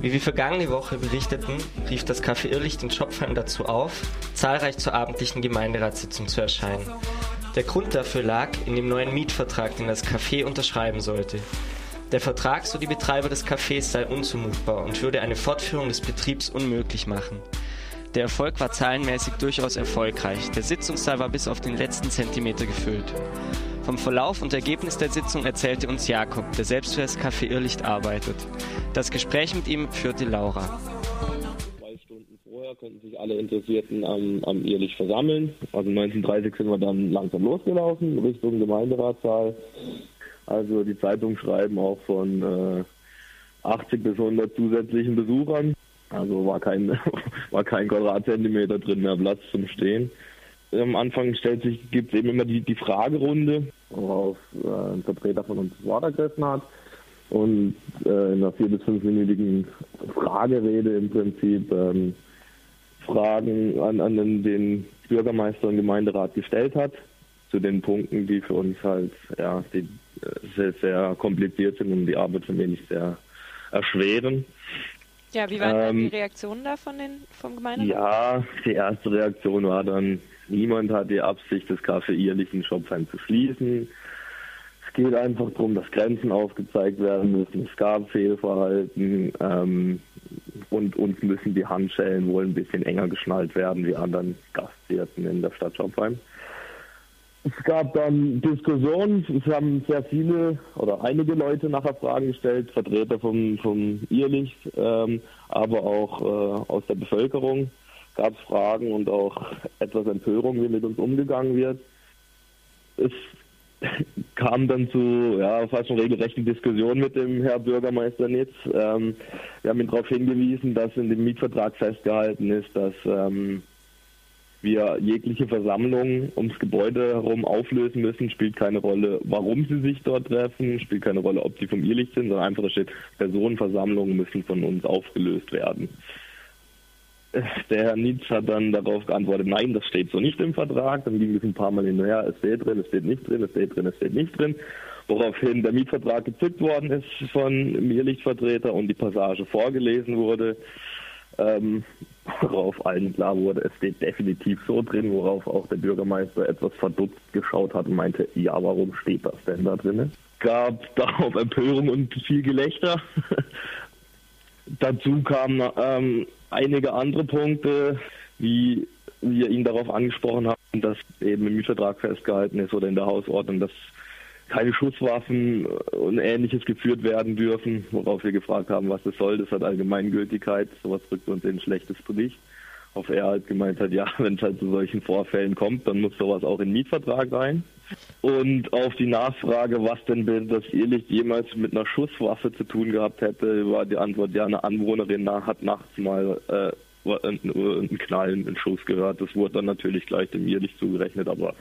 Wie wir vergangene Woche berichteten, rief das Café Irrlicht den Schopfheim dazu auf, zahlreich zur abendlichen Gemeinderatssitzung zu erscheinen. Der Grund dafür lag in dem neuen Mietvertrag, den das Café unterschreiben sollte. Der Vertrag, so die Betreiber des Cafés, sei unzumutbar und würde eine Fortführung des Betriebs unmöglich machen. Der Erfolg war zahlenmäßig durchaus erfolgreich. Der Sitzungssaal war bis auf den letzten Zentimeter gefüllt. Vom Verlauf und Ergebnis der Sitzung erzählte uns Jakob, der selbst für das Café Irrlicht arbeitet. Das Gespräch mit ihm führte Laura. Zwei Stunden vorher konnten sich alle Interessierten am, am Irrlicht versammeln. Also 19.30 sind wir dann langsam losgelaufen Richtung Gemeinderatssaal. Also die Zeitungen schreiben auch von äh, 80 bis 100 zusätzlichen Besuchern. Also war kein, war kein Quadratzentimeter drin mehr Platz zum Stehen am Anfang stellt sich, gibt es eben immer die, die Fragerunde, worauf äh, ein Vertreter von uns das Wort ergriffen hat. Und äh, in einer vier- bis fünfminütigen Fragerede im Prinzip ähm, Fragen an, an den Bürgermeister und Gemeinderat gestellt hat, zu den Punkten, die für uns halt ja, die, äh, sehr, sehr kompliziert sind und die Arbeit ein wenig sehr erschweren. Ja, wie waren ähm, die Reaktionen da von den, vom Gemeinderat? Ja, die erste Reaktion war dann, Niemand hat die Absicht, das Café Ehrlichen Shopheim zu schließen. Es geht einfach darum, dass Grenzen aufgezeigt werden müssen. Es gab Fehlverhalten ähm, und uns müssen die Handschellen wohl ein bisschen enger geschnallt werden wie anderen Gastwirten in der Stadt Schopfheim. Es gab dann Diskussionen, es haben sehr viele oder einige Leute nachher Fragen gestellt, Vertreter vom, vom Irrlicht, ähm, aber auch äh, aus der Bevölkerung gab es Fragen und auch etwas Empörung, wie mit uns umgegangen wird. Es kam dann zu ja, fast schon regelrechten Diskussionen mit dem Herr Bürgermeister Nitz. Ähm, wir haben ihn darauf hingewiesen, dass in dem Mietvertrag festgehalten ist, dass ähm, wir jegliche Versammlung ums Gebäude herum auflösen müssen. Spielt keine Rolle, warum sie sich dort treffen, spielt keine Rolle, ob sie vom Irrlicht sind, sondern einfach steht, Personenversammlungen müssen von uns aufgelöst werden. Der Herr Nietz hat dann darauf geantwortet, nein, das steht so nicht im Vertrag. Dann ging es ein paar Mal hinterher, es steht drin, es steht nicht drin, es steht drin, es steht nicht drin. Woraufhin der Mietvertrag gezückt worden ist von Mirlichtvertreter und die Passage vorgelesen wurde, ähm, worauf allen klar wurde, es steht definitiv so drin, worauf auch der Bürgermeister etwas verdutzt geschaut hat und meinte, ja, warum steht das denn da drin? Gab darauf Empörung und viel Gelächter. Dazu kam ähm, einige andere Punkte, wie wir ihn darauf angesprochen haben, dass eben im Mietvertrag festgehalten ist oder in der Hausordnung, dass keine Schusswaffen und ähnliches geführt werden dürfen, worauf wir gefragt haben, was das soll. Das hat Allgemeingültigkeit, sowas drückt uns in ein schlechtes Bericht. Auf er halt gemeint hat, ja, wenn es halt zu solchen Vorfällen kommt, dann muss sowas auch in den Mietvertrag rein. Und auf die Nachfrage, was denn das Irrlicht jemals mit einer Schusswaffe zu tun gehabt hätte, war die Antwort, ja, eine Anwohnerin hat nachts mal äh, einen Knallen, einen Schuss gehört. Das wurde dann natürlich gleich dem Irrlicht zugerechnet, aber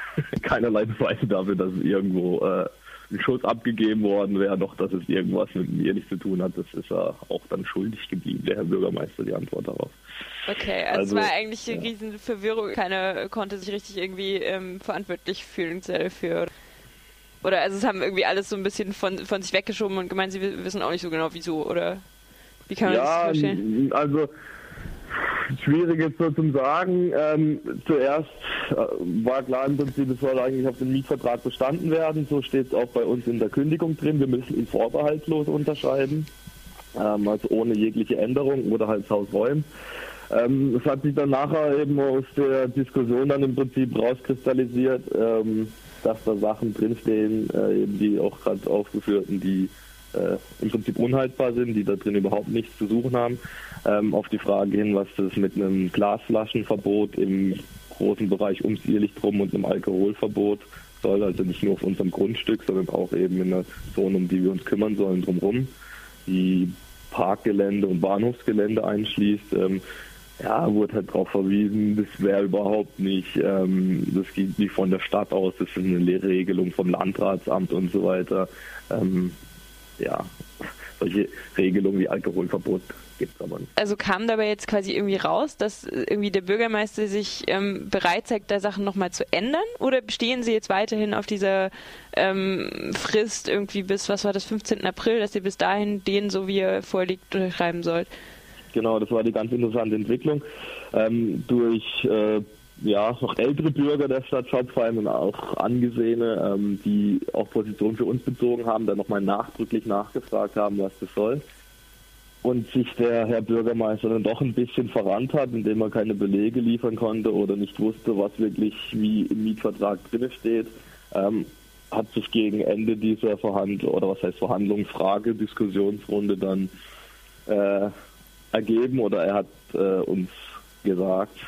keinerlei Beweise dafür, dass irgendwo äh, ein Schuss abgegeben worden wäre, noch dass es irgendwas mit mir nicht zu tun hat. Das ist er auch dann schuldig geblieben, der Herr Bürgermeister, die Antwort darauf. Okay, also, also es war eigentlich eine ja. riesen Verwirrung. Keiner konnte sich richtig irgendwie ähm, verantwortlich fühlen dafür. Oder also es haben irgendwie alles so ein bisschen von, von sich weggeschoben und gemeint, sie wissen auch nicht so genau wieso, oder wie kann man ja, das vorstellen? Also schwierig jetzt so zum Sagen. Ähm, zuerst äh, war klar im Prinzip, es soll eigentlich auf den Mietvertrag bestanden werden. So steht es auch bei uns in der Kündigung drin. Wir müssen ihn vorbehaltlos unterschreiben, ähm, also ohne jegliche Änderung oder halt das Haus räumen. Ähm, es hat sich dann nachher eben aus der Diskussion dann im Prinzip rauskristallisiert, ähm, dass da Sachen drinstehen, äh, eben die auch gerade aufgeführten, die äh, im Prinzip unhaltbar sind, die da drin überhaupt nichts zu suchen haben. Ähm, auf die Frage hin, was das mit einem Glasflaschenverbot im großen Bereich ums Irrlicht rum und einem Alkoholverbot soll, also nicht nur auf unserem Grundstück, sondern auch eben in der Zone, um die wir uns kümmern sollen, drumherum, die Parkgelände und Bahnhofsgelände einschließt. Ähm, ja, wurde halt darauf verwiesen, das wäre überhaupt nicht, ähm, das geht nicht von der Stadt aus, das ist eine Regelung vom Landratsamt und so weiter. Ähm, ja, solche Regelungen wie Alkoholverbot gibt es aber nicht. Also kam dabei jetzt quasi irgendwie raus, dass irgendwie der Bürgermeister sich ähm, bereit zeigt, da Sachen nochmal zu ändern? Oder bestehen Sie jetzt weiterhin auf dieser ähm, Frist irgendwie bis, was war das, 15. April, dass ihr bis dahin den, so wie er vorliegt, unterschreiben sollt? Genau, das war die ganz interessante Entwicklung. Ähm, durch äh, ja, noch ältere Bürger der Stadt Schopfheim und auch angesehene, ähm, die auch Position für uns bezogen haben, dann nochmal nachdrücklich nachgefragt haben, was das soll. Und sich der Herr Bürgermeister dann doch ein bisschen verrannt hat, indem er keine Belege liefern konnte oder nicht wusste, was wirklich wie im Mietvertrag drin steht, ähm, hat sich gegen Ende dieser Verhandlung oder was heißt Verhandlungsfrage, Diskussionsrunde dann äh, ergeben oder er hat äh, uns gesagt,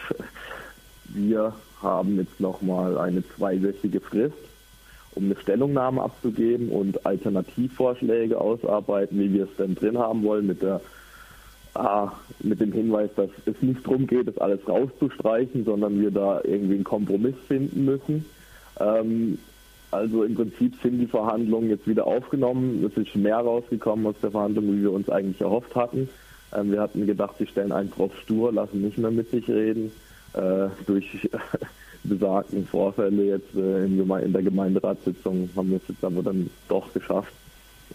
wir haben jetzt nochmal eine zweiwöchige Frist, um eine Stellungnahme abzugeben und Alternativvorschläge ausarbeiten, wie wir es denn drin haben wollen, mit der Ah, mit dem Hinweis, dass es nicht darum geht, das alles rauszustreichen, sondern wir da irgendwie einen Kompromiss finden müssen. Ähm, also im Prinzip sind die Verhandlungen jetzt wieder aufgenommen. Es ist mehr rausgekommen aus der Verhandlung, wie wir uns eigentlich erhofft hatten. Ähm, wir hatten gedacht, sie stellen einen drauf stur, lassen nicht mehr mit sich reden äh, durch besagten Vorfälle jetzt äh, in, der Gemeinderatssitzung haben wir es jetzt aber dann doch geschafft,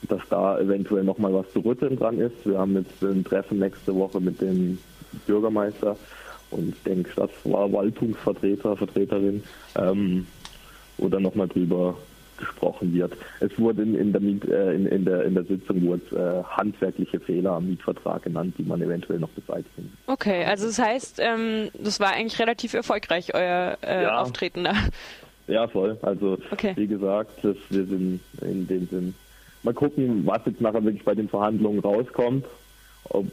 dass da eventuell nochmal was zu rütteln dran ist. Wir haben jetzt ein Treffen nächste Woche mit dem Bürgermeister und denke Stadtverwaltungsvertreter, Vertreterin, ähm, wo dann nochmal drüber gesprochen wird. Es wurde in, in, der, äh, in, in, der, in der Sitzung wurde, äh, handwerkliche Fehler am Mietvertrag genannt, die man eventuell noch beseitigen. Okay, also das heißt, ähm, das war eigentlich relativ erfolgreich, euer äh, ja. Auftreten da. Ja, voll. Also okay. wie gesagt, das, wir sind in dem Sinn. Mal gucken, was jetzt nachher wirklich bei den Verhandlungen rauskommt. Ob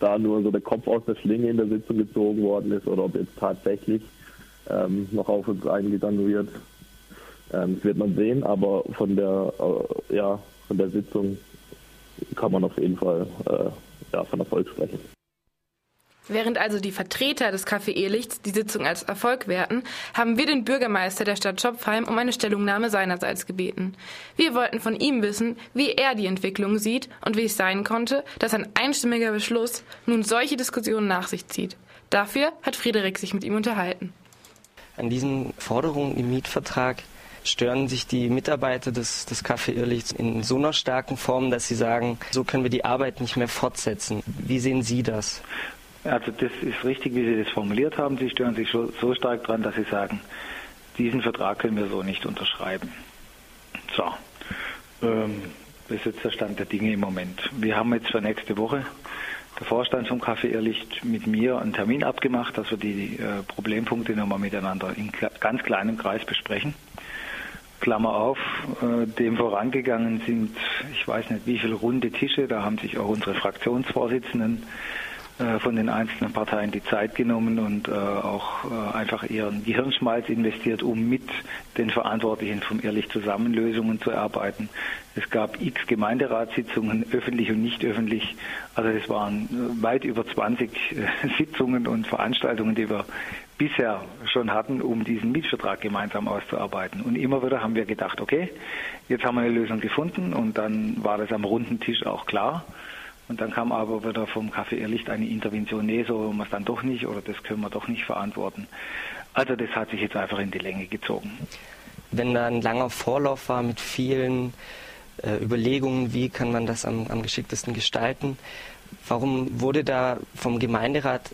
da nur so der Kopf aus der Schlinge in der Sitzung gezogen worden ist oder ob jetzt tatsächlich ähm, noch auf uns eingegangen wird. Ähm, das wird man sehen, aber von der, äh, ja, von der Sitzung kann man auf jeden Fall äh, ja, von Erfolg sprechen. Während also die Vertreter des Café Ehrlichts die Sitzung als Erfolg werten, haben wir den Bürgermeister der Stadt Schopfheim um eine Stellungnahme seinerseits gebeten. Wir wollten von ihm wissen, wie er die Entwicklung sieht und wie es sein konnte, dass ein einstimmiger Beschluss nun solche Diskussionen nach sich zieht. Dafür hat Friederik sich mit ihm unterhalten. An diesen Forderungen im Mietvertrag stören sich die Mitarbeiter des, des Café Irrlichts in so einer starken Form, dass sie sagen, so können wir die Arbeit nicht mehr fortsetzen. Wie sehen Sie das? Also das ist richtig, wie Sie das formuliert haben. Sie stören sich so, stark dran, dass Sie sagen, diesen Vertrag können wir so nicht unterschreiben. So, ähm, das ist jetzt der Stand der Dinge im Moment. Wir haben jetzt für nächste Woche der Vorstand vom Café Irrlicht mit mir einen Termin abgemacht, dass wir die äh, Problempunkte nochmal miteinander in ganz kleinem Kreis besprechen. Klammer auf, äh, dem vorangegangen sind, ich weiß nicht wie viele runde Tische, da haben sich auch unsere Fraktionsvorsitzenden äh, von den einzelnen Parteien die Zeit genommen und äh, auch äh, einfach ihren Gehirnschmalz investiert, um mit den Verantwortlichen vom Ehrlich zusammen Lösungen zu erarbeiten. Es gab x Gemeinderatssitzungen, öffentlich und nicht öffentlich. Also es waren äh, weit über 20 Sitzungen und Veranstaltungen, die wir bisher schon hatten, um diesen Mietvertrag gemeinsam auszuarbeiten. Und immer wieder haben wir gedacht, okay, jetzt haben wir eine Lösung gefunden und dann war das am runden Tisch auch klar. Und dann kam aber wieder vom Café Irrlicht eine Intervention, nee, so machen wir es dann doch nicht oder das können wir doch nicht verantworten. Also das hat sich jetzt einfach in die Länge gezogen. Wenn da ein langer Vorlauf war mit vielen äh, Überlegungen, wie kann man das am, am geschicktesten gestalten, warum wurde da vom Gemeinderat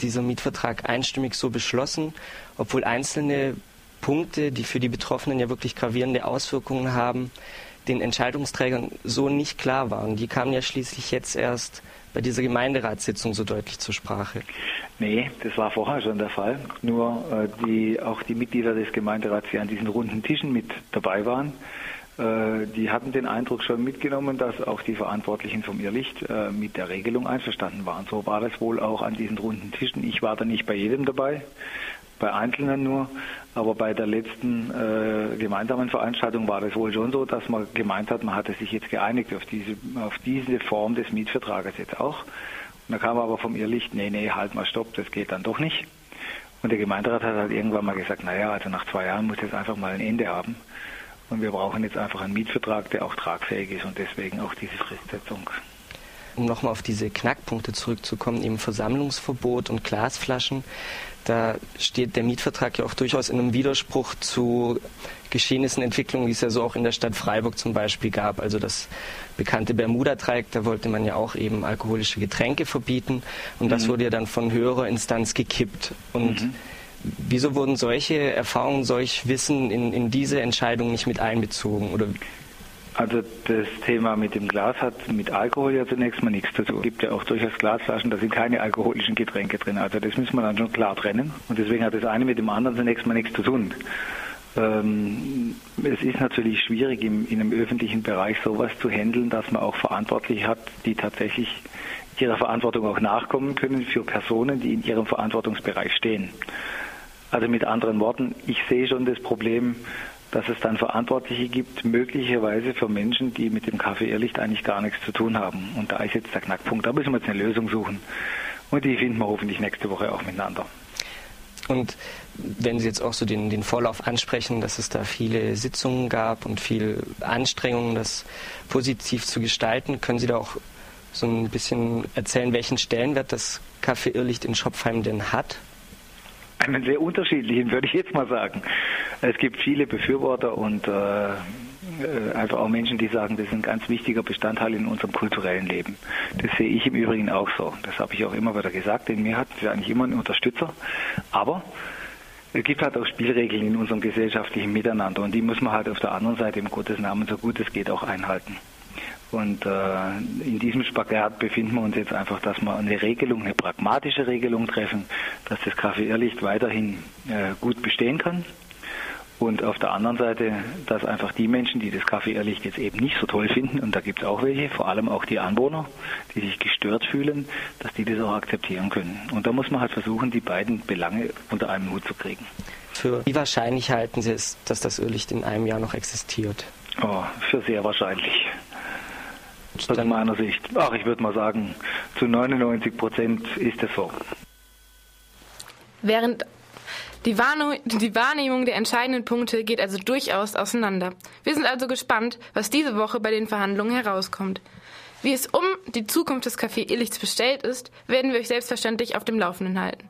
dieser Mietvertrag einstimmig so beschlossen, obwohl einzelne Punkte, die für die Betroffenen ja wirklich gravierende Auswirkungen haben, den Entscheidungsträgern so nicht klar waren. Die kamen ja schließlich jetzt erst bei dieser Gemeinderatssitzung so deutlich zur Sprache. Nee, das war vorher schon der Fall. Nur äh, die, auch die Mitglieder des Gemeinderats, die an diesen runden Tischen mit dabei waren, äh, die hatten den Eindruck schon mitgenommen, dass auch die Verantwortlichen vom Irrlicht äh, mit der Regelung einverstanden waren. So war das wohl auch an diesen runden Tischen. Ich war da nicht bei jedem dabei, bei Einzelnen nur, aber bei der letzten äh, gemeinsamen Veranstaltung war das wohl schon so, dass man gemeint hat, man hatte sich jetzt geeinigt auf diese, auf diese Form des Mietvertrages jetzt auch. Und da kam aber vom Irrlicht, nee, nee, halt mal stopp, das geht dann doch nicht. Und der Gemeinderat hat halt irgendwann mal gesagt, naja, also nach zwei Jahren muss jetzt einfach mal ein Ende haben. Und wir brauchen jetzt einfach einen Mietvertrag, der auch tragfähig ist und deswegen auch diese Fristsetzung. Um nochmal auf diese Knackpunkte zurückzukommen, eben Versammlungsverbot und Glasflaschen, da steht der Mietvertrag ja auch durchaus in einem Widerspruch zu Geschehnissen, Entwicklungen, die es ja so auch in der Stadt Freiburg zum Beispiel gab. Also das bekannte Bermuda-Dreieck, da wollte man ja auch eben alkoholische Getränke verbieten und mhm. das wurde ja dann von höherer Instanz gekippt. Und mhm. wieso wurden solche Erfahrungen, solch Wissen in, in diese Entscheidung nicht mit einbezogen? Oder also das Thema mit dem Glas hat mit Alkohol ja zunächst mal nichts zu tun. Es gibt ja auch durchaus Glasflaschen, da sind keine alkoholischen Getränke drin. Also das müssen wir dann schon klar trennen. Und deswegen hat das eine mit dem anderen zunächst mal nichts zu tun. Ähm, es ist natürlich schwierig, in einem öffentlichen Bereich sowas zu handeln, dass man auch Verantwortliche hat, die tatsächlich ihrer Verantwortung auch nachkommen können für Personen, die in ihrem Verantwortungsbereich stehen. Also mit anderen Worten, ich sehe schon das Problem, dass es dann Verantwortliche gibt, möglicherweise für Menschen, die mit dem Kaffee-Irrlicht eigentlich gar nichts zu tun haben. Und da ist jetzt der Knackpunkt. Da müssen wir jetzt eine Lösung suchen. Und die finden wir hoffentlich nächste Woche auch miteinander. Und wenn Sie jetzt auch so den, den Vorlauf ansprechen, dass es da viele Sitzungen gab und viel Anstrengungen, das positiv zu gestalten, können Sie da auch so ein bisschen erzählen, welchen Stellenwert das Kaffee-Irrlicht in Schopfheim denn hat? Einen sehr unterschiedlichen, würde ich jetzt mal sagen. Es gibt viele Befürworter und äh, äh, einfach auch Menschen, die sagen, das ist ein ganz wichtiger Bestandteil in unserem kulturellen Leben. Das sehe ich im Übrigen auch so. Das habe ich auch immer wieder gesagt, denn mir hat es eigentlich immer einen Unterstützer. Aber es gibt halt auch Spielregeln in unserem gesellschaftlichen Miteinander und die muss man halt auf der anderen Seite im Gottes Namen so gut es geht auch einhalten. Und äh, in diesem Spagat befinden wir uns jetzt einfach, dass wir eine Regelung, eine pragmatische Regelung treffen, dass das Kaffee Irrlicht weiterhin äh, gut bestehen kann. Und auf der anderen Seite, dass einfach die Menschen, die das Kaffee Irrlicht jetzt eben nicht so toll finden, und da gibt es auch welche, vor allem auch die Anwohner, die sich gestört fühlen, dass die das auch akzeptieren können. Und da muss man halt versuchen, die beiden Belange unter einem Hut zu kriegen. Für wie wahrscheinlich halten Sie es, dass das Irrlicht in einem Jahr noch existiert? Oh, für sehr wahrscheinlich aus meiner Sicht. Ach, ich würde mal sagen, zu 99 Prozent ist es so. Während die, die Wahrnehmung der entscheidenden Punkte geht also durchaus auseinander. Wir sind also gespannt, was diese Woche bei den Verhandlungen herauskommt. Wie es um die Zukunft des Café Illichts bestellt ist, werden wir euch selbstverständlich auf dem Laufenden halten.